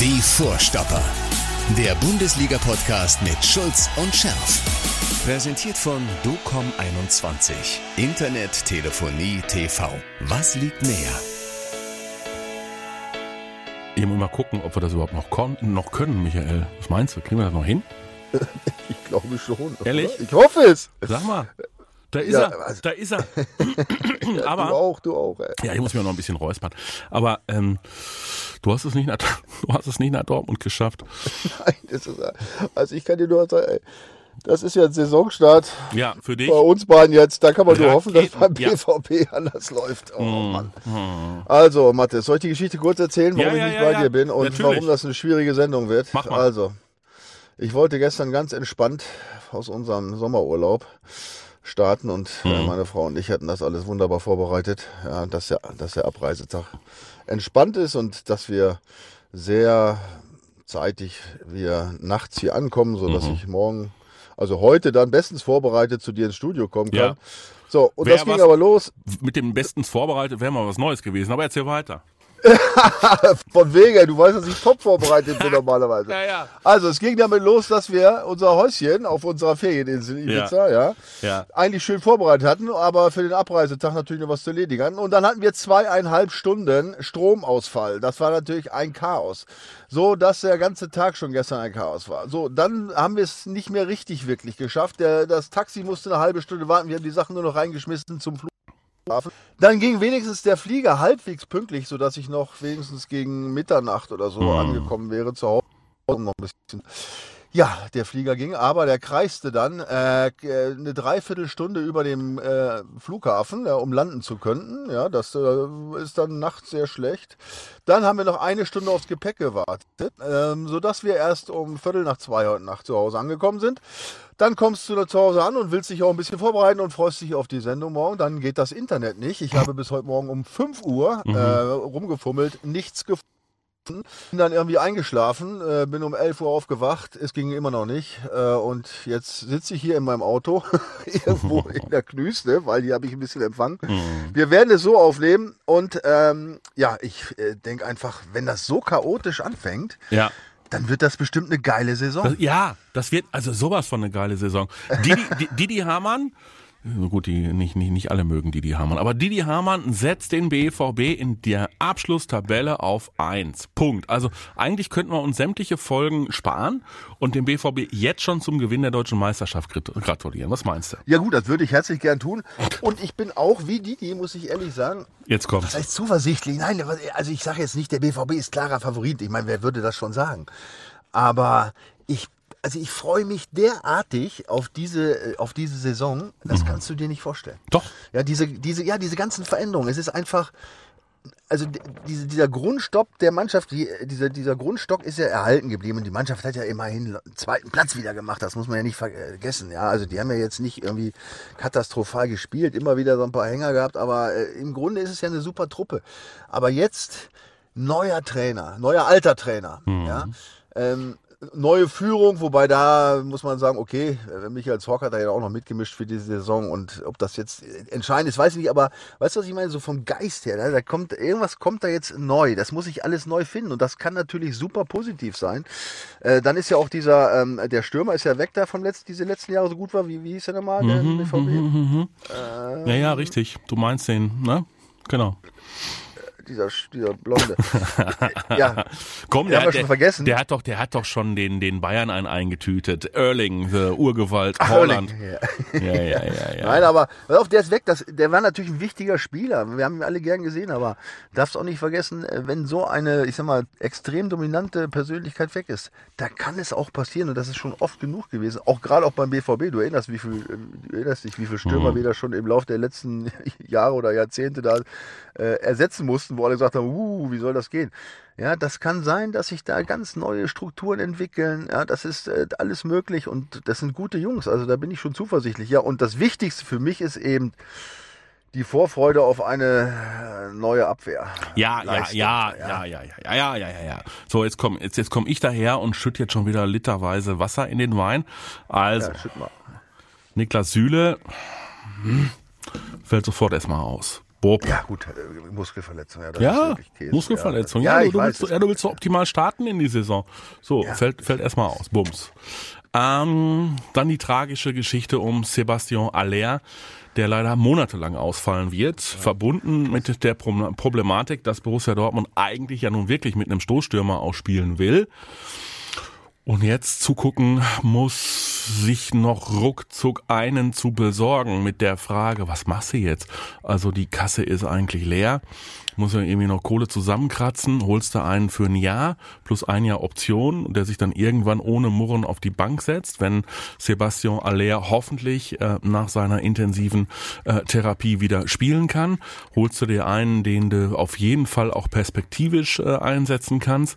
Die Vorstopper. Der Bundesliga-Podcast mit Schulz und Scherf. Präsentiert von DOCOM21. Internet, Telefonie, TV. Was liegt näher? Ich muss mal gucken, ob wir das überhaupt noch, noch können, Michael. Was meinst du? Kriegen wir das noch hin? Ich glaube schon. Ehrlich? Ich hoffe es. Sag mal. Da ist Ja, er, also- da ist er. Ja, Aber- du auch, du auch. Ey. Ja, ich muss mir noch ein bisschen räuspern. Aber ähm, du hast es nicht nach, du hast es nicht nach Dortmund geschafft. Nein, das ist, also ich kann dir nur sagen, ey, das ist ja ein Saisonstart Ja, für dich. bei uns beiden jetzt. Da kann man nur hoffen, dass beim Raketen, ja. BVB anders läuft. Oh Mann. Also, Mathis, soll ich die Geschichte kurz erzählen, warum Ja, ich nicht bei dir bin und Natürlich. warum das eine schwierige Sendung wird? Mach mal. Also, ich wollte gestern ganz entspannt aus unserem Sommerurlaub starten und Mhm. äh, meine Frau und ich hatten das alles wunderbar vorbereitet, ja, dass, der, dass der Abreisetag entspannt ist und dass wir sehr zeitig wir nachts hier ankommen, so Mhm. dass ich morgen, also heute dann bestens vorbereitet zu dir ins Studio kommen kann. Ja. So, und Wer das ging aber los. Mit dem bestens vorbereitet wäre mal was Neues gewesen. Aber erzähl weiter. Von wegen, du weißt, dass ich top vorbereitet bin normalerweise. Ja, ja. Also, es ging damit los, dass wir unser Häuschen auf unserer Ferieninsel Ibiza, ja, Ja. eigentlich schön vorbereitet hatten, aber für den Abreisetag natürlich noch was zu erledigen hatten. Und dann hatten wir zweieinhalb Stunden Stromausfall. Das war natürlich ein Chaos. So, dass der ganze Tag schon gestern ein Chaos war. So, dann haben wir es nicht mehr richtig wirklich geschafft. Der, das Taxi musste eine halbe Stunde warten. Wir haben die Sachen nur noch reingeschmissen zum Flug. Dann ging wenigstens der Flieger halbwegs pünktlich, sodass ich noch wenigstens gegen Mitternacht oder so angekommen wäre zu Hause. Noch ein bisschen. Ja, der Flieger ging, aber der kreiste dann äh, eine Dreiviertelstunde über dem äh, Flughafen, ja, um landen zu können. Ja, das äh, ist dann nachts sehr schlecht. Dann haben wir noch eine Stunde aufs Gepäck gewartet, ähm, sodass wir erst um Viertel nach zwei heute Nacht zu Hause angekommen sind. Dann kommst du da zu Hause an und willst dich auch ein bisschen vorbereiten und freust dich auf die Sendung morgen. Dann geht das Internet nicht. Ich habe bis heute Morgen um 5 Uhr äh, rumgefummelt, nichts gefunden. Bin dann irgendwie eingeschlafen, äh, bin um 11 Uhr aufgewacht, es ging immer noch nicht. Äh, und jetzt sitze ich hier in meinem Auto, irgendwo in der Knüste, weil hier habe ich ein bisschen Empfang. Wir werden es so aufnehmen und ähm, ja, ich äh, denke einfach, wenn das so chaotisch anfängt, Ja. dann wird das bestimmt eine geile Saison. Das, ja, das wird also sowas von eine geile Saison. Didi, Di- Didi Hamann, so gut, die, nicht, nicht, nicht alle mögen Didi Hamann, aber Didi Hamann setzt den BVB in der Abschlusstabelle auf 1. Punkt. Also eigentlich könnten wir uns sämtliche Folgen sparen und dem BVB jetzt schon zum Gewinn der deutschen Meisterschaft grat- gratulieren. Was meinst du? Ja gut, das würde ich herzlich gern tun. Und ich bin auch wie Didi, muss ich ehrlich sagen, Jetzt kommt's. vielleicht zuversichtlich. Nein, also ich sage jetzt nicht, der BVB ist klarer Favorit. Ich meine, wer würde das schon sagen? Aber ich, also ich freue mich derartig auf diese, auf diese Saison. Das kannst du dir nicht vorstellen. Doch. Ja, diese, diese, ja, diese ganzen Veränderungen. Es ist einfach, also diese, dieser Grundstock der Mannschaft, die, dieser, dieser Grundstock ist ja erhalten geblieben. Und die Mannschaft hat ja immerhin einen zweiten Platz wieder gemacht. Das muss man ja nicht vergessen. Ja, also die haben ja jetzt nicht irgendwie katastrophal gespielt, immer wieder so ein paar Hänger gehabt. Aber äh, im Grunde ist es ja eine super Truppe. Aber jetzt neuer Trainer, neuer alter Trainer. Ja. Ähm, Neue Führung, wobei da muss man sagen, okay, äh, Michael Zorc hat da ja auch noch mitgemischt für diese Saison und ob das jetzt entscheidend ist, weiß ich nicht, aber weißt du, was ich meine? So vom Geist her, ne? da kommt, irgendwas kommt da jetzt neu, das muss ich alles neu finden und das kann natürlich super positiv sein. Äh, dann ist ja auch dieser, ähm, der Stürmer ist ja weg da vom letzten, diese letzten Jahre so gut war, wie, wie hieß der nochmal, der BVB? Ja, ja, richtig. Du meinst den, ne? Genau. Dieser, dieser Blonde. ja, Komm, Den haben wir schon vergessen. Der hat doch, der hat doch schon den, den Bayern einen eingetütet. Erling, the Urgewalt, Ach, Holland. Erling, ja. Ja, ja, ja, ja. Nein, aber auf, der ist weg. Das, der war natürlich ein wichtiger Spieler. Wir haben ihn alle gern gesehen, aber darfst auch nicht vergessen, äh, wenn so eine, ich sag mal, extrem dominante Persönlichkeit weg ist, da kann es auch passieren und das ist schon oft genug gewesen. Auch gerade auch beim BVB. Du erinnerst, wie viel, äh, du erinnerst dich, wie viele Stürmer Mhm. wir da schon im Laufe der letzten Jahre oder Jahrzehnte da äh, ersetzen mussten, wo alle gesagt haben, uh, wie soll das gehen? Ja, das kann sein, dass sich da ganz neue Strukturen entwickeln. Ja, das ist äh, alles möglich und das sind gute Jungs. Also da bin ich schon zuversichtlich. Ja, und das Wichtigste für mich ist eben die Vorfreude auf eine äh, neue Abwehr. Ja, ja, ja, ja, ja, ja, ja, ja, ja, ja, ja. So, jetzt komm, jetzt, jetzt komm ich daher und schütt jetzt schon wieder literweise Wasser in den Wein. Also, Ja. Niklas Süle hm, fällt sofort erstmal aus. Bob. Ja, gut, äh, Muskelverletzung. Ja, Ja. Muskelverletzung. Ja, Ja, du, weiß. willst, ja, du willst so optimal starten in die Saison. So, fällt, fällt erstmal aus. Bums. Ähm, dann die tragische Geschichte um Sebastian Aller, der leider monatelang ausfallen wird, verbunden mit der Pro- Problematik, dass Borussia Dortmund eigentlich ja nun wirklich mit einem Stoßstürmer ausspielen will. Und jetzt zugucken muss, sich noch ruckzuck einen zu besorgen mit der Frage, was machst du jetzt? Also die Kasse ist eigentlich leer, muss ja irgendwie noch Kohle zusammenkratzen, holst du einen für ein Jahr plus ein Jahr Option, der sich dann irgendwann ohne Murren auf die Bank setzt, wenn Sebastian Aller hoffentlich äh, nach seiner intensiven äh, Therapie wieder spielen kann. Holst du dir einen, den du auf jeden Fall auch perspektivisch äh, einsetzen kannst.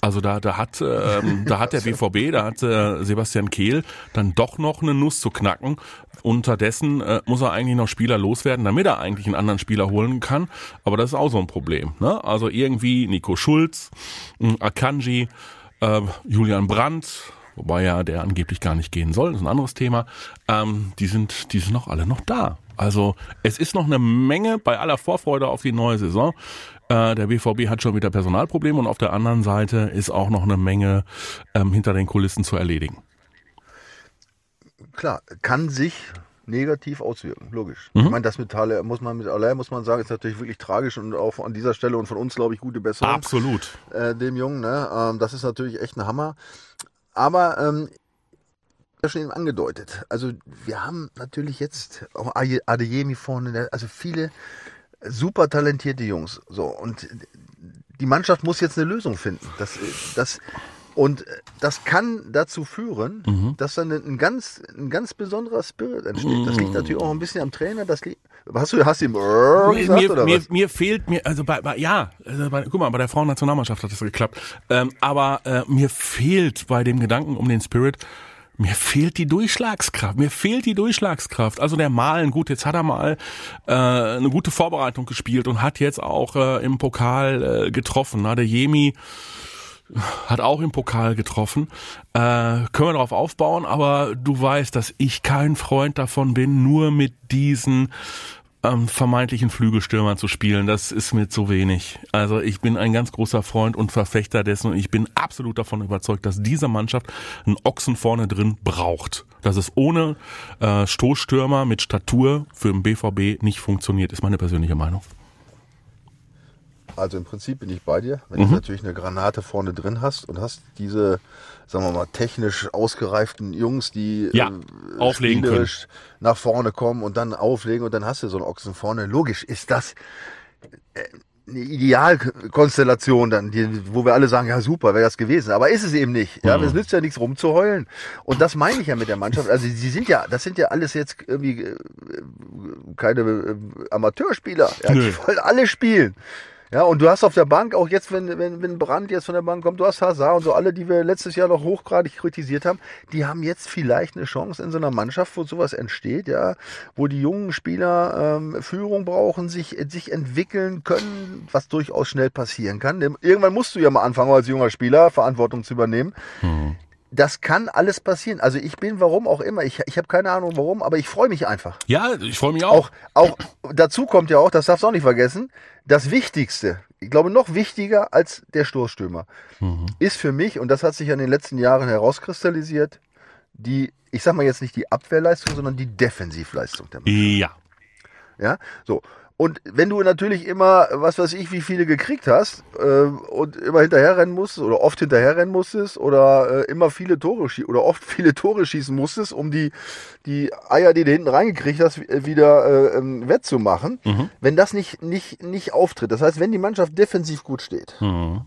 Also da, da hat, ähm, da hat der BVB, da hat äh, Sebastian Kehl dann doch noch eine Nuss zu knacken. Unterdessen äh, muss er eigentlich noch Spieler loswerden, damit er eigentlich einen anderen Spieler holen kann. Aber das ist auch so ein Problem. Ne? Also irgendwie Nico Schulz, mh, Akanji, äh, Julian Brandt, wobei ja der angeblich gar nicht gehen soll, das ist ein anderes Thema. Ähm, die sind, die sind noch alle noch da. Also es ist noch eine Menge bei aller Vorfreude auf die neue Saison. Äh, der BVB hat schon wieder Personalprobleme und auf der anderen Seite ist auch noch eine Menge ähm, hinter den Kulissen zu erledigen. Klar, kann sich negativ auswirken, logisch. Mhm. Ich meine, das mit Halle muss man mit allein muss man sagen, ist natürlich wirklich tragisch und auch an dieser Stelle und von uns glaube ich gute Besserung Absolut. äh, dem Jungen. Ne? Ähm, das ist natürlich echt ein Hammer. Aber ähm, ja schon eben angedeutet. Also wir haben natürlich jetzt auch Ade- Adeyemi vorne, der- also viele super talentierte Jungs. So und die Mannschaft muss jetzt eine Lösung finden. Das, das und das kann dazu führen, Mhm. dass dann ein ganz, ein ganz besonderer Spirit entsteht. Das liegt natürlich auch ein bisschen am Trainer. Das liegt, hast du, hast du ihm Mir, gesagt mir, oder mir, was? mir fehlt mir, also bei, bei ja, also bei, guck mal, bei der Frauennationalmannschaft hat das geklappt. Ähm, aber äh, mir fehlt bei dem Gedanken um den Spirit, mir fehlt die Durchschlagskraft. Mir fehlt die Durchschlagskraft. Also der Malen, gut, jetzt hat er mal äh, eine gute Vorbereitung gespielt und hat jetzt auch äh, im Pokal äh, getroffen. Na, der Jemi hat auch im Pokal getroffen. Äh, können wir darauf aufbauen, aber du weißt, dass ich kein Freund davon bin, nur mit diesen ähm, vermeintlichen Flügelstürmern zu spielen. Das ist mir zu wenig. Also ich bin ein ganz großer Freund und Verfechter dessen und ich bin absolut davon überzeugt, dass diese Mannschaft einen Ochsen vorne drin braucht. Dass es ohne äh, Stoßstürmer mit Statur für den BVB nicht funktioniert, ist meine persönliche Meinung. Also im Prinzip bin ich bei dir. Wenn Mhm. du natürlich eine Granate vorne drin hast und hast diese, sagen wir mal, technisch ausgereiften Jungs, die Ja, äh, auflegen spielerisch nach vorne kommen und dann auflegen und dann hast du so einen Ochsen vorne. Logisch ist das äh, eine Idealkonstellation dann, die, wo wir alle sagen, ja super, wäre das gewesen. Aber ist es eben nicht. Ja, Mhm. es nützt ja nichts rumzuheulen. Und das meine ich ja mit der Mannschaft. Also sie sind ja, das sind ja alles jetzt irgendwie äh, keine äh, Amateurspieler. Ja, die wollen alle spielen. Ja, und du hast auf der Bank, auch jetzt, wenn, wenn, wenn Brandt jetzt von der Bank kommt, du hast Hazard und so alle, die wir letztes Jahr noch hochgradig kritisiert haben, die haben jetzt vielleicht eine Chance in so einer Mannschaft, wo sowas entsteht, ja, wo die jungen Spieler ähm, Führung brauchen, sich, sich entwickeln können, was durchaus schnell passieren kann. Irgendwann musst du ja mal anfangen, als junger Spieler Verantwortung zu übernehmen. Das kann alles passieren. Also ich bin, warum auch immer, ich, ich habe keine Ahnung warum, aber ich freue mich einfach. Ja, ich freue mich auch. Auch, auch dazu kommt ja auch, das darfst du auch nicht vergessen, das Wichtigste, ich glaube noch wichtiger als der Stoßstürmer, ist für mich, und das hat sich in den letzten Jahren herauskristallisiert, die, ich sag mal jetzt nicht die Abwehrleistung, sondern die Defensivleistung der Mannschaft. Ja. Ja, so. Und wenn du natürlich immer, was weiß ich, wie viele gekriegt hast äh, und immer hinterherrennen musstest oder oft hinterherrennen musstest oder äh, immer viele Tore schießen oder oft viele Tore schießen musstest, um die, die Eier, die du hinten reingekriegt hast, wi- wieder äh, ähm, wettzumachen, wenn das nicht, nicht, nicht auftritt. Das heißt, wenn die Mannschaft defensiv gut steht,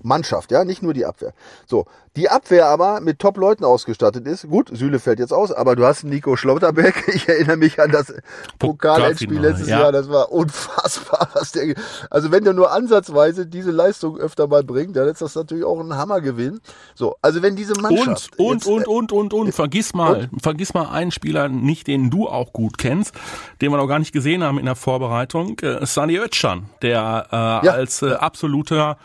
Mannschaft, ja, nicht nur die Abwehr. So, die Abwehr aber mit Top-Leuten ausgestattet ist, gut, Süle fällt jetzt aus, aber du hast Nico Schlotterbeck, ich erinnere mich an das Pokalendspiel letztes ja. Jahr, das war unfassbar, was der, also wenn der nur ansatzweise diese Leistung öfter mal bringt, dann ist das natürlich auch ein Hammergewinn. So, also wenn diese Und, Mannschaft und, jetzt, äh, und, und, und, und, vergiss mal, vergiss mal einen Spieler nicht, den du auch gut kennst, den wir noch gar nicht gesehen haben in der Vorbereitung, äh, Sani Özcan, der äh, Ja. als äh, absoluter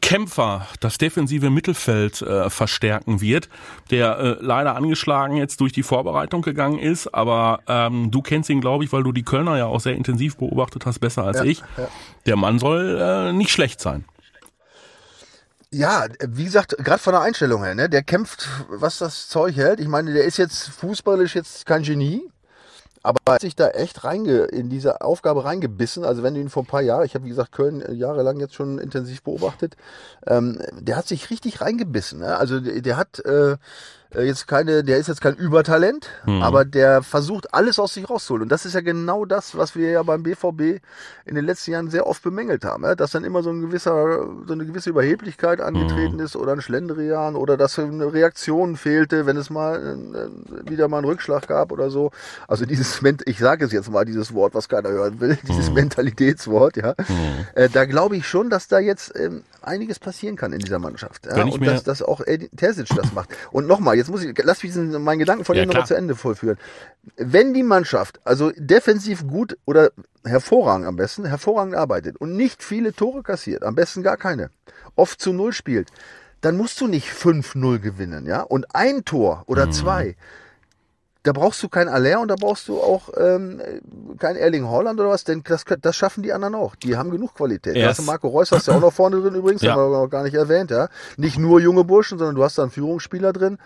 Kämpfer das defensive Mittelfeld äh, verstärken wird, der äh, leider angeschlagen jetzt durch die Vorbereitung gegangen ist, aber ähm, du kennst ihn, glaube ich, weil du die Kölner ja auch sehr intensiv beobachtet hast, besser als Ja, ich. ja. Der Mann soll äh, nicht schlecht sein. Ja, wie gesagt, gerade von der Einstellung her, ne, der kämpft, was das Zeug hält. Ich meine, der ist jetzt fußballisch jetzt kein Genie, aber er hat sich da echt reinge, in diese Aufgabe reingebissen. Also wenn du ihn vor ein paar Jahren, ich habe wie gesagt Köln äh, jahrelang jetzt schon intensiv beobachtet, ähm, der hat sich richtig reingebissen. Ne? Also der, der hat äh, jetzt keine, der ist jetzt kein Übertalent, aber der versucht alles aus sich rauszuholen. Und das ist ja genau das, was wir ja beim BVB in den letzten Jahren sehr oft bemängelt haben, ja? dass dann immer so ein gewisser, so eine gewisse Überheblichkeit angetreten ist oder ein Schlendrian oder dass eine Reaktion fehlte, wenn es mal äh, wieder mal einen Rückschlag gab oder so. Also dieses, ich sage es jetzt mal, dieses Wort, was keiner hören will, dieses Mentalitätswort, ja. Äh, da glaube ich schon, dass da jetzt ähm, einiges passieren kann in dieser Mannschaft. Ja? Und dass, dass auch Edin Terzic das macht. Und nochmal, jetzt muss ich, lass mich diesen, meinen Gedanken von Ja, dir nochmal zu Ende vollführen. Wenn die Mannschaft also defensiv gut oder hervorragend am besten, hervorragend arbeitet und nicht viele Tore kassiert, am besten gar keine, oft zu Null spielt, dann musst du nicht 5-0 gewinnen, ja? Und ein Tor oder zwei, da brauchst du kein Aller und da brauchst du auch ähm, kein Erling Holland oder was, denn das, das schaffen die anderen auch. Die haben genug Qualität. Da Erst- hast du Marco Reus hast du auch noch vorne drin übrigens, Ja. haben wir noch gar nicht erwähnt, ja. Nicht nur junge Burschen, sondern du hast da einen Führungsspieler drin,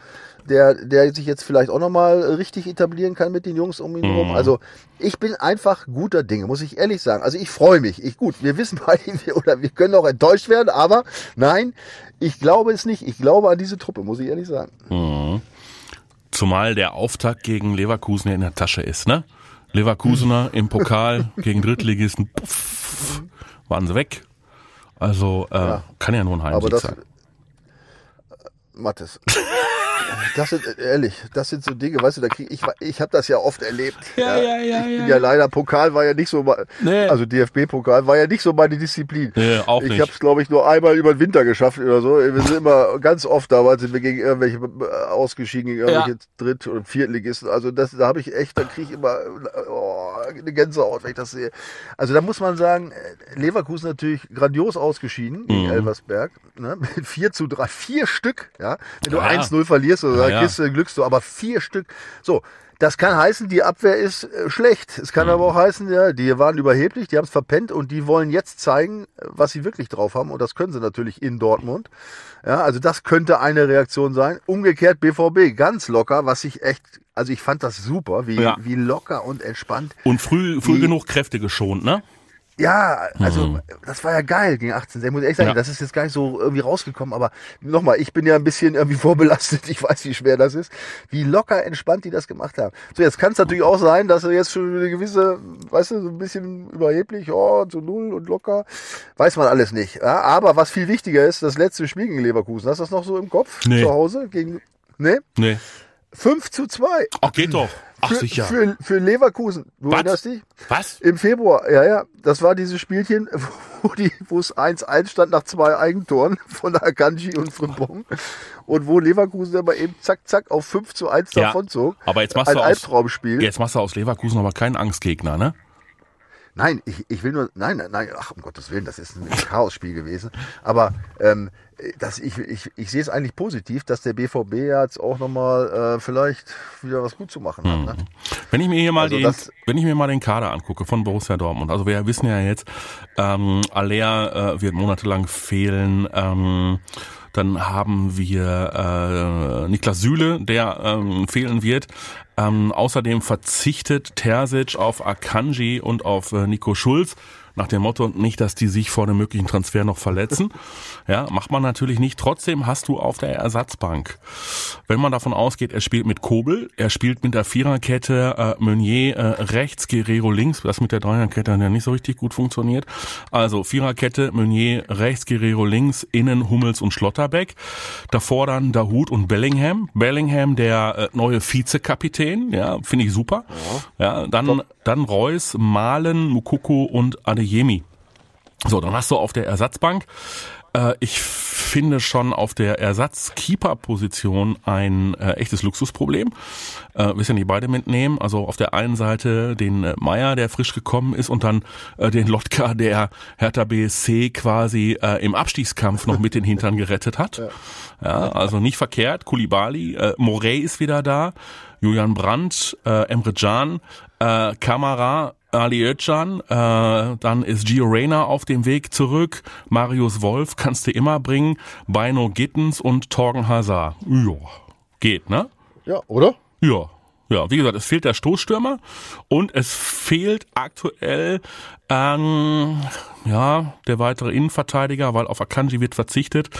der, der sich jetzt vielleicht auch nochmal richtig etablieren kann mit den Jungs um ihn herum. Also ich bin einfach guter Dinge, muss ich ehrlich sagen. Also ich freue mich. Ich, gut, wir wissen beide, oder wir können auch enttäuscht werden, aber nein, ich glaube es nicht. Ich glaube an diese Truppe, muss ich ehrlich sagen. Zumal der Auftakt gegen Leverkusen ja in der Tasche ist, ne? Leverkusener im Pokal gegen Drittligisten, puff, waren sie weg. Also äh, kann ja nur ein Heimsieg sein. Mattes. Das sind, äh, ehrlich, das sind so Dinge, weißt du, da krieg ich, ich habe das ja oft erlebt. Ja, ja, ja, Ich ja, bin ja leider, Pokal war ja nicht so, Nee. also DFB-Pokal war ja nicht so meine Disziplin. Nee, auch ich habe es, glaube ich, nur einmal über den Winter geschafft oder so. Wir sind immer ganz oft damals sind wir gegen irgendwelche äh, ausgeschieden, gegen irgendwelche Dritt- und Viertligisten. Also das, da habe ich echt, da kriege ich immer oh, eine Gänsehaut, wenn ich das sehe. Also da muss man sagen, äh, Leverkusen natürlich grandios ausgeschieden gegen Mhm. Elversberg. Ne? Mit 4 zu 3, vier Stück, ja. Wenn du Ja, ja. 1-0 verlierst, oder Ja, ja, ja. kriegst du Glückst du, aber vier Stück. So, das kann heißen, die Abwehr ist äh, schlecht. Es kann aber auch heißen, ja, die waren überheblich, die haben es verpennt und die wollen jetzt zeigen, was sie wirklich drauf haben. Und das können sie natürlich in Dortmund. Ja, also das könnte eine Reaktion sein. Umgekehrt BVB, ganz locker, was ich echt, also ich fand das super, wie, Ja. wie locker und entspannt. Und früh, früh Die- genug Kräfte geschont, ne? Ja, also das war ja geil gegen 18. Ich muss ehrlich sagen, Mhm. Ja. das ist jetzt gar nicht so irgendwie rausgekommen, aber nochmal, ich bin ja ein bisschen irgendwie vorbelastet. Ich weiß, wie schwer das ist. Wie locker entspannt die das gemacht haben. So, jetzt kann es natürlich auch sein, dass er jetzt schon eine gewisse, weißt du, so ein bisschen überheblich, oh, zu null und locker. Weiß man alles nicht. Ja, aber was viel wichtiger ist, das letzte Spiel gegen Leverkusen. Hast du das noch so im Kopf? Nee. Zu Hause? Gegen, ne? Nee. 5 zu 2. Ach, geht doch. Ach, für, sicher. Für, für Leverkusen. Du Was? erinnerst dich? Was? Im Februar, ja, ja. Das war dieses Spielchen, wo, die, wo es 1-1 stand nach zwei Eigentoren von Akanji und Frimpong. Und wo Leverkusen aber eben zack, zack auf 5 zu 1 Ja, davonzog. aber jetzt machst Ein du aus- Albtraumspiel. Jetzt machst du aus Leverkusen aber keinen Angstgegner, ne? Nein, ich, ich will nur, nein, nein, nein, ach, um Gottes Willen, das ist ein Chaosspiel gewesen. Aber ähm, das, ich, ich, ich sehe es eigentlich positiv, dass der BVB jetzt auch nochmal äh, vielleicht wieder was gut zu machen hat. Ne? Wenn ich mir hier mal Also den, das- wenn ich mir mal den Kader angucke von Borussia Dortmund, also wir wissen ja jetzt, ähm, Aller äh, wird monatelang fehlen. Ähm, dann haben wir äh, Niklas Süle, der ähm, fehlen wird. Ähm, außerdem verzichtet Terzic auf Akanji und auf äh, Nico Schulz. Nach dem Motto, nicht, dass die sich vor dem möglichen Transfer noch verletzen. Ja, macht man natürlich nicht. Trotzdem hast du auf der Ersatzbank, wenn man davon ausgeht, er spielt mit Kobel, er spielt mit der Viererkette äh, Meunier äh, rechts, Guerrero links, das mit der Dreierkette hat ja nicht so richtig gut funktioniert. Also Viererkette, Meunier rechts, Guerrero links, innen Hummels und Schlotterbeck. Davor dann Dahut und Bellingham. Bellingham, der äh, neue Vizekapitän, ja, finde ich super. Ja, dann, dann Reus, Malen, Mukoko und Adeyemi. So, dann hast du auf der Ersatzbank, äh, ich finde schon auf der Ersatzkeeper-Position ein äh, echtes Luxusproblem. Äh, wir ja nicht beide mitnehmen. Also auf der einen Seite den äh, Meier, der frisch gekommen ist, und dann äh, den Lotka, der Hertha BSC quasi äh, im Abstiegskampf noch mit den Hintern gerettet hat. Ja, ja also nicht verkehrt. Kulibali, äh, Morey ist wieder da. Julian Brandt, äh, Emre Can, äh, Kamara, Ali Özcan, äh, dann ist Gio Reyna auf dem Weg zurück, Marius Wolf kannst du immer bringen, Bino Gittens und Torgen Hazard. Ja, geht, ne? Ja, oder? Ja. Ja, wie gesagt, es fehlt der Stoßstürmer und es fehlt aktuell ähm, ja der weitere Innenverteidiger, weil auf Akanji wird verzichtet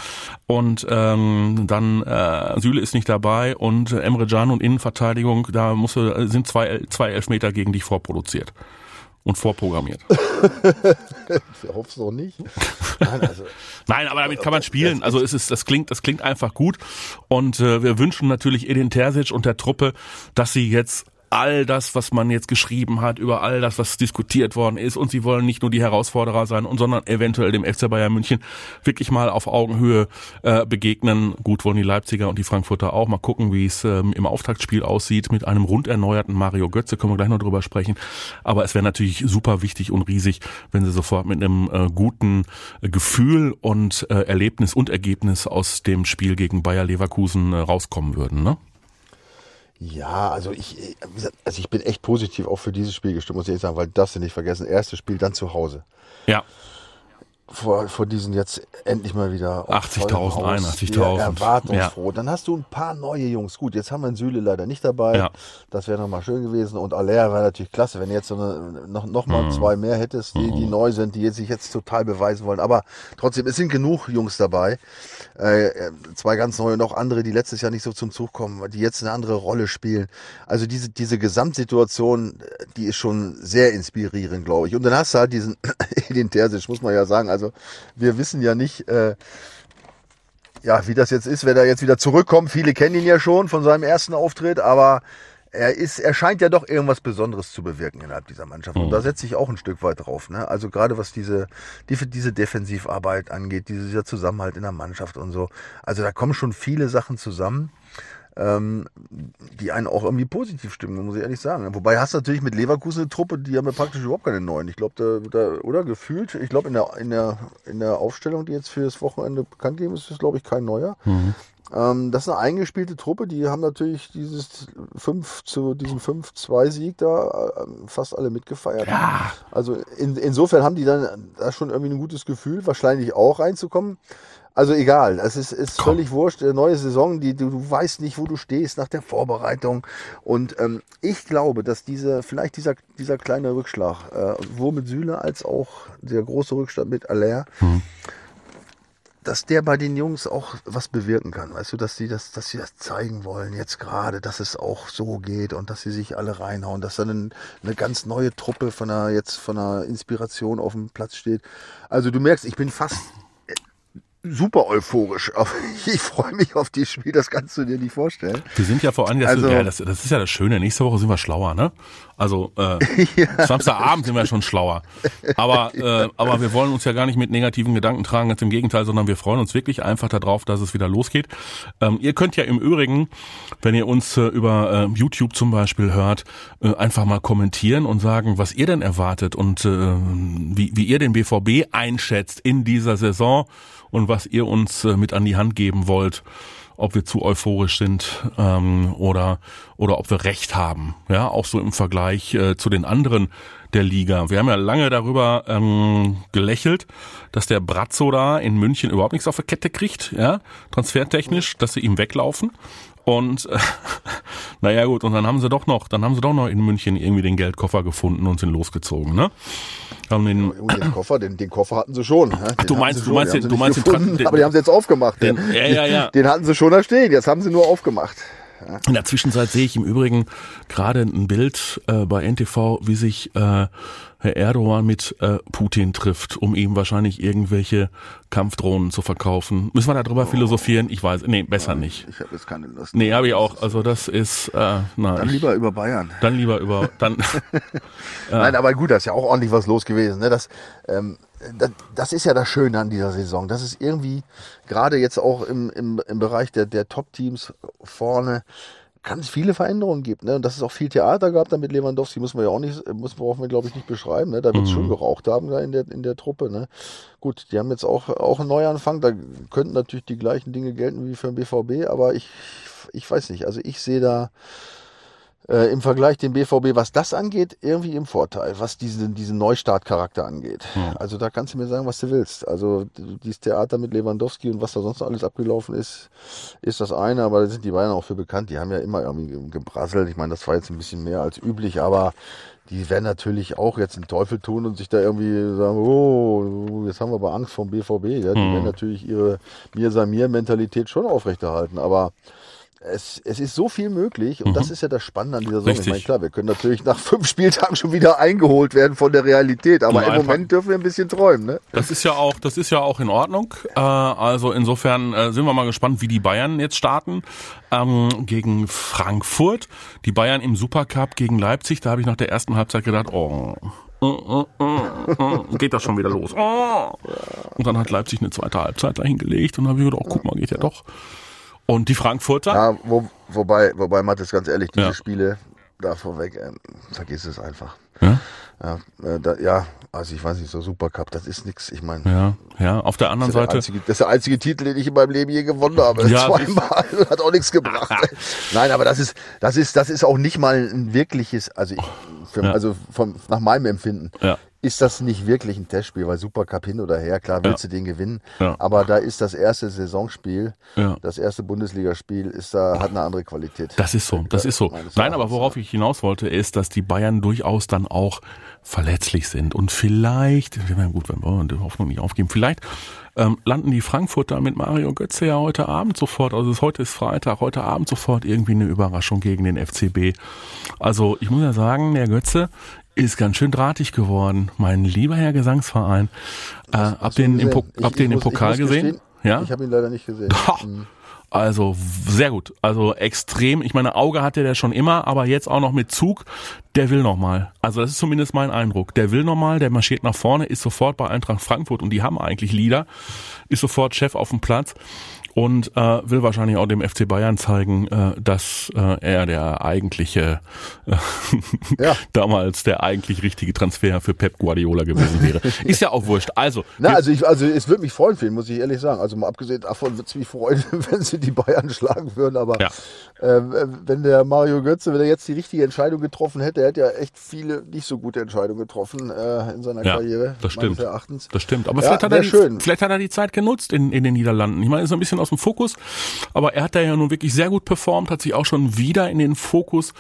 und ähm, dann äh, Süle ist nicht dabei und Emre Can und Innenverteidigung, da muss, sind zwei, zwei Elfmeter gegen dich vorproduziert und vorprogrammiert. ich hoffe es doch nicht. Nein, also, Nein, aber damit kann man spielen. Also es ist, das klingt, das klingt einfach gut. Und äh, wir wünschen natürlich Edin Terzic und der Truppe, dass sie jetzt all das, was man jetzt geschrieben hat, über all das, was diskutiert worden ist. Und sie wollen nicht nur die Herausforderer sein, sondern eventuell dem FC Bayern München wirklich mal auf Augenhöhe äh, begegnen. Gut wollen die Leipziger und die Frankfurter auch. Mal gucken, wie es ähm, im Auftaktspiel aussieht mit einem rund erneuerten Mario Götze. Können wir gleich noch drüber sprechen. Aber es wäre natürlich super wichtig und riesig, wenn sie sofort mit einem äh, guten äh, Gefühl und äh, Erlebnis und Ergebnis aus dem Spiel gegen Bayer Leverkusen äh, rauskommen würden. Ne? Ja, also ich, also ich bin echt positiv auch für dieses Spiel gestimmt, muss ich sagen, weil das nicht vergessen. Erstes Spiel, dann zu Hause. Ja vor, vor diesen jetzt endlich mal wieder 80.000, 81.000. Erwartungsfroh. Ja. Dann hast du ein paar neue Jungs. Gut, jetzt haben wir einen Süle leider nicht dabei. Ja. Das wäre nochmal schön gewesen. Und Aller war natürlich klasse, wenn du jetzt so eine, noch, noch mal mhm. zwei mehr hättest, die, die mhm. neu sind, die sich jetzt total beweisen wollen. Aber trotzdem, es sind genug Jungs dabei. Äh, zwei ganz neue und auch andere, die letztes Jahr nicht so zum Zug kommen, die jetzt eine andere Rolle spielen. Also diese, diese Gesamtsituation, die ist schon sehr inspirierend, glaube ich. Und dann hast du halt diesen Edin Terzic, muss man ja sagen. Also also wir wissen ja nicht, äh, ja, wie das jetzt ist, wenn er jetzt wieder zurückkommt. Viele kennen ihn ja schon von seinem ersten Auftritt, aber er ist, er scheint ja doch irgendwas Besonderes zu bewirken innerhalb dieser Mannschaft. Und da mhm. setze ich auch ein Stück weit drauf. Ne? Also gerade was diese, die, diese Defensivarbeit angeht, dieser Zusammenhalt in der Mannschaft und so. Also da kommen schon viele Sachen zusammen ähm, die einen auch irgendwie positiv stimmen, muss ich ehrlich sagen. Wobei hast du natürlich mit Leverkusen eine Truppe, die haben ja praktisch überhaupt keine neuen. Ich glaube, da, da, oder gefühlt, ich glaube in der, in, der, in der Aufstellung, die jetzt für das Wochenende bekannt geben, ist das, glaube ich, kein neuer. Mhm. Ähm, das ist eine eingespielte Truppe, die haben natürlich dieses 5 zu diesem 5-2-Sieg da äh, fast alle mitgefeiert. Ja. Also in, insofern haben die dann da schon irgendwie ein gutes Gefühl, wahrscheinlich auch reinzukommen. Also egal, es ist, ist völlig wurscht. Neue Saison, die, du, du weißt nicht, wo du stehst nach der Vorbereitung. Und ähm, ich glaube, dass diese, vielleicht dieser, dieser kleine Rückschlag, äh, wo mit Süle als auch der große Rückstand mit Aller, mhm. dass der bei den Jungs auch was bewirken kann. Weißt du, dass sie das, dass sie das zeigen wollen jetzt gerade, dass es auch so geht und dass sie sich alle reinhauen, dass dann eine, eine ganz neue Truppe von einer, jetzt von einer Inspiration auf dem Platz steht. Also du merkst, ich bin fast super euphorisch. Ich freue mich auf die Spiel, das kannst du dir nicht vorstellen. Wir sind ja vor allem, also, ja, das, das, ist ja das Schöne, nächste Woche sind wir schlauer, ne? Also äh, ja, Samstagabend sind wir schon schlauer. Aber, äh, aber wir wollen uns ja gar nicht mit negativen Gedanken tragen, ganz im Gegenteil, sondern wir freuen uns wirklich einfach darauf, dass es wieder losgeht. Ähm, ihr könnt ja im Übrigen, wenn ihr uns äh, über äh, YouTube zum Beispiel hört, äh, einfach mal kommentieren und sagen, was ihr denn erwartet und äh, wie, wie ihr den BVB einschätzt in dieser Saison und was ihr uns äh, mit an die Hand geben wollt, ob wir zu euphorisch sind ähm, oder oder ob wir recht haben. Ja, auch so im Vergleich äh, zu den anderen der Liga. Wir haben ja lange darüber ähm, gelächelt, dass der Brazzo da in München überhaupt nichts auf der Kette kriegt, ja, transfertechnisch, dass sie ihm weglaufen. Und äh, naja gut, und dann haben sie doch noch, dann haben sie doch noch in München irgendwie den Geldkoffer gefunden und sind losgezogen, ne? Haben den, ja, den Koffer, den, den Koffer hatten sie schon. Ne? du meinst, du meinst, den, du meinst gefunden, den, aber die haben sie jetzt aufgemacht. Den, ja, ja, ja. Den hatten sie schon da stehen, jetzt haben sie nur aufgemacht. In der Zwischenzeit sehe ich im Übrigen gerade ein Bild äh, bei NTV, wie sich äh, Herr Erdogan mit äh, Putin trifft, um ihm wahrscheinlich irgendwelche Kampfdrohnen zu verkaufen. Müssen wir darüber oh. philosophieren? Ich weiß, nee, besser Nein, nicht. Ich habe jetzt keine Lust. Nee, habe ich auch. Also das ist, äh, nein. Dann lieber über Bayern. Dann lieber über, dann. Nein, aber gut, da ist ja auch ordentlich was los gewesen. Ne? Das, ähm, das, ist ja das Schöne an dieser Saison. Das ist irgendwie, gerade jetzt auch im, im, im Bereich der, der Top-Teams vorne, ganz viele Veränderungen gibt. Ne? Und dass es auch viel Theater gab da mit Lewandowski, muss man ja auch nicht, muss brauchen wir, glaube ich, nicht beschreiben. Ne? Da wird es Mhm. schon geraucht haben da in der, in der Truppe. Ne? Gut, die haben jetzt auch, auch einen Neuanfang. Da könnten natürlich die gleichen Dinge gelten wie für den BVB, aber ich, ich weiß nicht. Also ich sehe da äh, im Vergleich dem BVB, was das angeht, irgendwie im Vorteil, was diesen, diesen Neustartcharakter angeht. Ja. Also da kannst du mir sagen, was du willst. Also dieses Theater mit Lewandowski und was da sonst alles abgelaufen ist, ist das eine, aber da sind die Bayern auch für bekannt. Die haben ja immer irgendwie ge- gebrasselt. Ich meine, das war jetzt ein bisschen mehr als üblich, aber die werden natürlich auch jetzt den Teufel tun und sich da irgendwie sagen, oh, jetzt haben wir aber Angst vom BVB. Ja? Die Hm. werden natürlich ihre Mir-Samir-Mentalität schon aufrechterhalten, aber es, es ist so viel möglich und das ist ja das Spannende an dieser Saison. Ich Mhm. Richtig. meine, klar, wir können natürlich nach fünf Spieltagen schon wieder eingeholt werden von der Realität, aber Nur im Moment dürfen wir ein bisschen träumen. Ne? Das ist ja auch, das ist ja auch in Ordnung. Äh, also insofern äh, sind wir mal gespannt, wie die Bayern jetzt starten ähm, gegen Frankfurt. Die Bayern im Supercup gegen Leipzig. Da habe ich nach der ersten Halbzeit gedacht, oh. äh, äh, äh, Geht das schon wieder los? Oh. Und dann hat Leipzig eine zweite Halbzeit dahin gelegt und habe ich gedacht, oh, guck mal, geht ja doch. Und die Frankfurter, Ja, wo, wobei, wobei, Mathis, ganz ehrlich, diese Ja. Spiele da vorweg, ähm, vergiss es einfach. Ja. Ja, äh, da, ja, also ich weiß nicht, so Supercup, das ist nix. Ich meine, ja, ja, auf der anderen das, ist der Seite, einzige- das ist der einzige Titel, den ich in meinem Leben je gewonnen habe. Ja, Zweimal. Hat auch nichts gebracht. Nein, aber das ist, das ist, das ist auch nicht mal ein wirkliches, also, ich, für, Ja. also vom, nach meinem Empfinden. Ja. Ist das nicht wirklich ein Testspiel, weil Supercup hin oder her, klar willst Ja. du den gewinnen, Ja. aber da ist das erste Saisonspiel, Ja. das erste Bundesligaspiel, ist da, hat eine andere Qualität. Das ist so, das ist so. Nein, aber worauf ich hinaus wollte, ist, dass die Bayern durchaus dann auch verletzlich sind. Und vielleicht, gut, wenn wir die Hoffnung nicht aufgeben, vielleicht ähm, landen die Frankfurter mit Mario Götze ja heute Abend sofort, also es, heute ist Freitag, heute Abend sofort irgendwie eine Überraschung gegen den FCB. Also ich muss ja sagen, der Götze ist ganz schön drahtig geworden. Mein lieber Herr Gesangsverein. Äh, habt ihr den, im? Po- Ich- den im muss- ich Pokal gesehen? gestehen, Ja. Ich habe ihn leider nicht gesehen. Ha! Mhm. Also sehr gut. Also extrem. Ich meine, Auge hatte der schon immer, aber jetzt auch noch mit Zug. Der will noch mal. Also das ist zumindest mein Eindruck. Der will noch mal, der marschiert nach vorne, ist sofort bei Eintracht Frankfurt und die haben eigentlich Leader, ist sofort Chef auf dem Platz und äh, will wahrscheinlich auch dem FC Bayern zeigen, äh, dass äh, er der eigentliche äh, Ja. damals der eigentlich richtige Transfer für Pep Guardiola gewesen wäre. Ist ja auch wurscht. Also Na, also ich, also es würde mich freuen für ihn, muss ich ehrlich sagen. Also mal abgesehen davon würde es mich freuen, wenn sie die Bayern schlagen würden. Aber Ja. äh, wenn der Mario Götze, wenn er jetzt die richtige Entscheidung getroffen hätte, er hat ja echt viele nicht so gute Entscheidungen getroffen äh, in seiner Ja, Karriere. das stimmt. Erachtens. Das stimmt. Aber vielleicht, hat er die, schön. vielleicht hat er die Zeit genutzt in, in den Niederlanden. Ich meine, ist so ein bisschen aus dem Fokus, aber er hat da ja nun wirklich sehr gut performt, hat sich auch schon wieder in den Fokus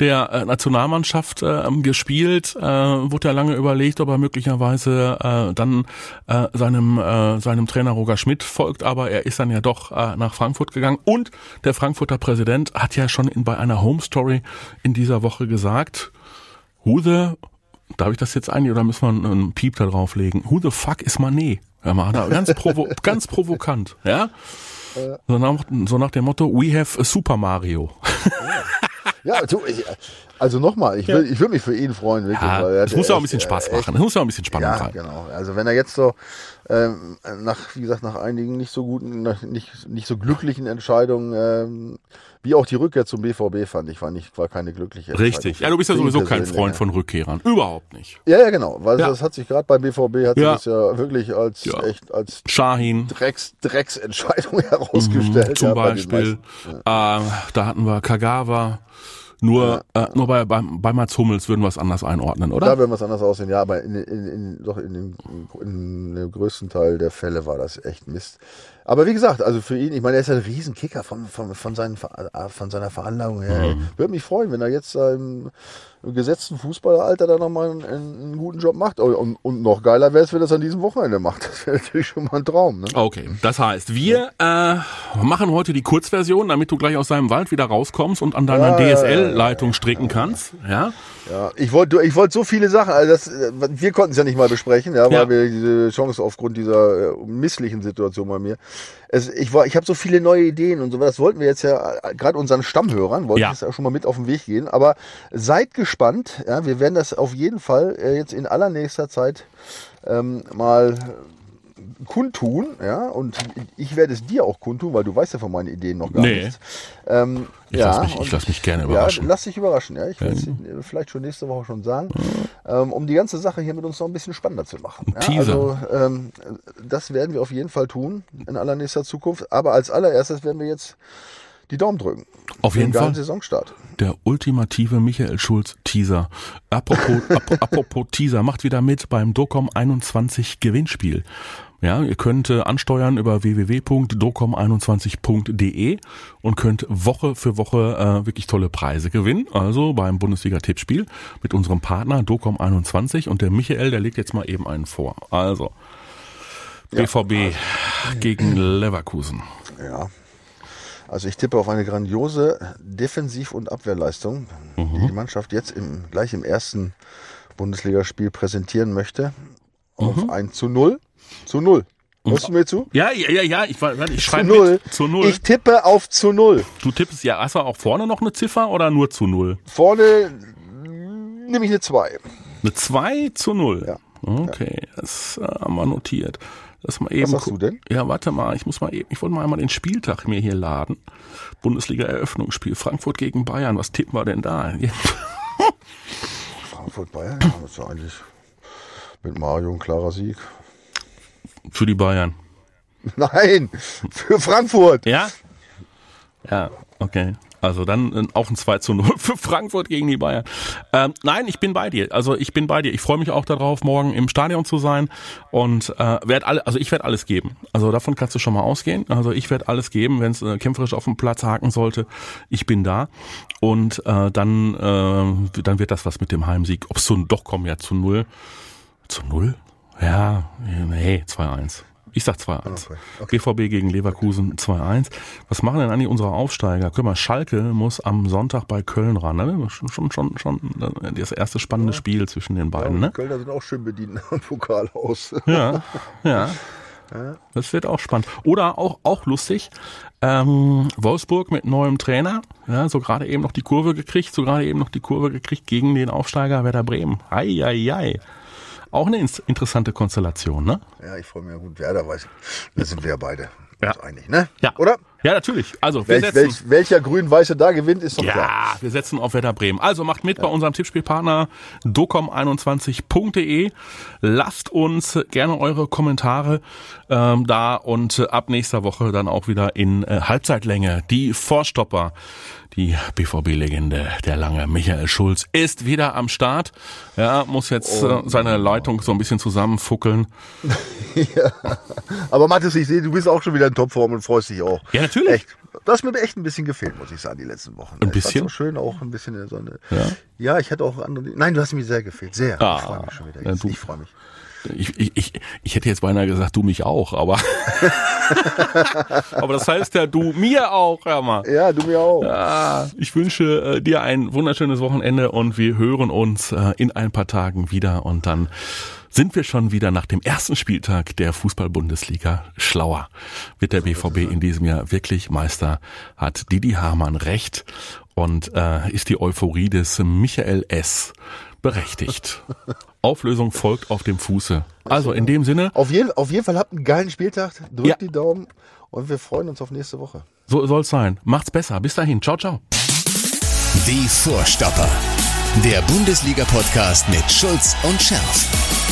der äh, Nationalmannschaft äh, gespielt. Äh, wurde ja lange überlegt, ob er möglicherweise äh, dann äh, seinem, äh, seinem Trainer Roger Schmidt folgt, aber er ist dann ja doch äh, nach Frankfurt gegangen. Und der Frankfurter Präsident hat ja schon in, bei einer Home Story in dieser Woche gesagt, Who the, darf ich das jetzt eigentlich oder müssen wir einen, Piep da drauflegen? Who the fuck is Manet? Ja, mal, ganz, provo ganz provokant, ja? So nach, so nach dem Motto, we have a Super Mario. Ja, du, ich, also nochmal, ich, will, ich würde mich für ihn freuen, wirklich. Ja, es muss ja auch ein bisschen Spaß äh, machen. Es muss ja auch ein bisschen Spannung Ja, rein. genau. Also wenn er jetzt so ähm, nach, wie gesagt, nach einigen nicht so guten, nicht, nicht so glücklichen Entscheidungen, ähm, wie auch die Rückkehr zum BVB fand ich, war nicht, war keine glückliche Entscheidung. Richtig. Ja, du bist ja sowieso kein Freund von Rückkehrern. Überhaupt nicht. Ja, ja, genau. Weil Ja. das hat sich gerade beim BVB hat sich Ja. das ja wirklich als Ja. echt als Shahin Drecks, Drecksentscheidung herausgestellt. Mhm, zum ja, bei den Beispiel. meisten. Äh, da hatten wir Kagawa. Nur, äh, nur bei, bei, bei Mats Hummels würden wir es anders einordnen, oder? Da werden wir es anders aussehen, ja, aber in, in, in, doch in dem, in dem größten Teil der Fälle war das echt Mist. Aber wie gesagt, also für ihn, ich meine, er ist ein Riesenkicker von, von, von, seinen, von seiner Veranlagung her. Mhm. Würde mich freuen, wenn er jetzt im, im gesetzten Fußballeralter da nochmal einen, einen guten Job macht. Und, und, und noch geiler wäre es, wenn er es an diesem Wochenende macht. Das wäre natürlich schon mal ein Traum. Ne? Okay, das heißt, wir äh, machen heute die Kurzversion, damit du gleich aus deinem Wald wieder rauskommst und an deiner Ja, ja, ja, DSL-Leitung stricken kannst. Ja, Ja, ich wollte ich wollte so viele Sachen, also das, äh, wir konnten es ja nicht mal besprechen, ja, weil Ja. wir diese Chance aufgrund dieser äh, misslichen Situation bei mir. Es, ich war, ich habe so viele neue Ideen und so, das wollten wir jetzt ja äh, gerade unseren Stammhörern, wollten Ja. wir es ja schon mal mit auf den Weg gehen. Aber seid gespannt, ja, wir werden das auf jeden Fall jetzt in allernächster Zeit ähm, mal kundtun, ja, und ich werde es dir auch kundtun, weil du weißt ja von meinen Ideen noch gar Nee. nichts. Ähm, Ich ja, lass mich- lass mich gerne überraschen. Ja, lass dich überraschen, ja. Ich will es vielleicht schon nächste Woche schon sagen, ähm, um die ganze Sache hier mit uns noch ein bisschen spannender zu machen. Ja, Teaser. also ähm, das werden wir auf jeden Fall tun in allernächster Zukunft. Aber als allererstes werden wir jetzt die Daumen drücken. Auf jeden Fall. Saisonstart. Der ultimative Michael Schulz Teaser. Apropos, ap apropos Teaser, macht wieder mit beim Docom 21 Gewinnspiel. Ja, ihr könnt äh, ansteuern über www.docom21.de und könnt Woche für Woche äh, wirklich tolle Preise gewinnen. Also beim Bundesliga-Tippspiel mit unserem Partner Docom21 und der Michael, der legt jetzt mal eben einen vor. Also BVB gegen Leverkusen. Ja. Also ich tippe auf eine grandiose Defensiv- und Abwehrleistung, die die Mannschaft jetzt im, gleich im ersten Bundesligaspiel präsentieren möchte. Auf ein zu null. Zu null. Hörst du mir zu? Ja, ja, ja, ja, ich, warte, ich Zu schreibe null. mit. Zu null. Ich tippe auf zu null. Du tippst ja, hast du auch vorne noch eine Ziffer oder nur zu null? Vorne nehme ich eine 2. Eine 2 zu 0. Ja. Okay, das äh, haben wir notiert. Lass mal eben sagst gu- du denn? Ja, warte mal, ich muss mal eben, ich wollte mal einmal den Spieltag mir hier laden. Bundesliga Eröffnungsspiel Frankfurt gegen Bayern. Was tippen wir denn da? Frankfurt Bayern, ja, das ist ja eigentlich mit Mario ein klarer Sieg. Für die Bayern. Nein, für Frankfurt. Ja? Ja, okay. Also dann äh, auch ein 2 zu 0 für Frankfurt gegen die Bayern. Ähm, nein, ich bin bei dir. Also ich bin bei dir. Ich freue mich auch darauf, morgen im Stadion zu sein und äh, werde alle, also ich werde alles geben. Also davon kannst du schon mal ausgehen. Also ich werde alles geben, wenn es äh, kämpferisch auf dem Platz haken sollte. Ich bin da und äh, dann äh, dann wird das was mit dem Heimsieg. Ob es so doch kommen ja zu null. Zu null? Ja, nee, 2-1. Ich sag 2-1. Okay, BVB gegen Leverkusen 2-1. Was machen denn eigentlich unsere Aufsteiger? Guck mal, Schalke muss am Sonntag bei Köln ran. Ne? Schon, schon, schon, äh, das erste spannende Spiel zwischen den beiden. Die Ne? Kölner sind auch schön bedient am Pokalhaus. Ja, ja. Das wird auch spannend. Oder auch, auch lustig, ähm, Wolfsburg mit neuem Trainer, ja, so gerade eben noch die Kurve gekriegt, so gerade eben noch die Kurve gekriegt gegen den Aufsteiger Werder Bremen. Ei, ei, ei. Auch eine interessante Konstellation, ne? Ja, ich freue mich ja gut. Werder weiß, da sind wir ja beide Ja. einig, ne? Ja. Oder? Ja, natürlich. Also, wir Welch, setzen. welch, welcher Grün-Weiße da gewinnt, ist doch klar. Ja, wir setzen auf Werder Bremen. Also macht mit bei unserem Tippspielpartner docom21.de. Lasst uns gerne eure Kommentare ähm, da und äh, ab nächster Woche dann auch wieder in äh, Halbzeitlänge. Die Vorstopper, die BVB-Legende, der lange Michael Schulz, ist wieder am Start. Ja, muss jetzt äh, seine Leitung so ein bisschen zusammenfuckeln. Aber Mathis, ich sehe, du bist auch schon wieder in Topform und freust dich auch. Ja, natürlich. Echt. Das hat mir echt ein bisschen gefehlt, muss ich sagen, die letzten Wochen. Ein Ich bisschen? auch schön, auch ein bisschen in so eine. Ja? Ja, ich hatte auch andere. Nein, du hast mir sehr gefehlt. Sehr. Ah, ich freue mich schon wieder. ja, Jetzt. du- ich freue mich. Ich, ich, ich, ich hätte jetzt beinahe gesagt, du mich auch, aber. aber das heißt ja, du mir auch, hör mal. Ja, du mir auch. Ah, ich wünsche äh, dir ein wunderschönes Wochenende und wir hören uns äh, in ein paar Tagen wieder und dann sind wir schon wieder nach dem ersten Spieltag der Fußball-Bundesliga schlauer. Wird der BVB in diesem Jahr wirklich Meister? Hat Didi Hamann recht? Und äh, ist die Euphorie des Michael S. berechtigt? Auflösung folgt auf dem Fuße. Also in dem Sinne, Auf jeden, auf jeden Fall habt einen geilen Spieltag. Drückt Ja. die Daumen und wir freuen uns auf nächste Woche. so soll's sein. Macht's besser. Bis dahin. Ciao, ciao. Die Vorstopper. Der Bundesliga-Podcast mit Schulz und Scherf.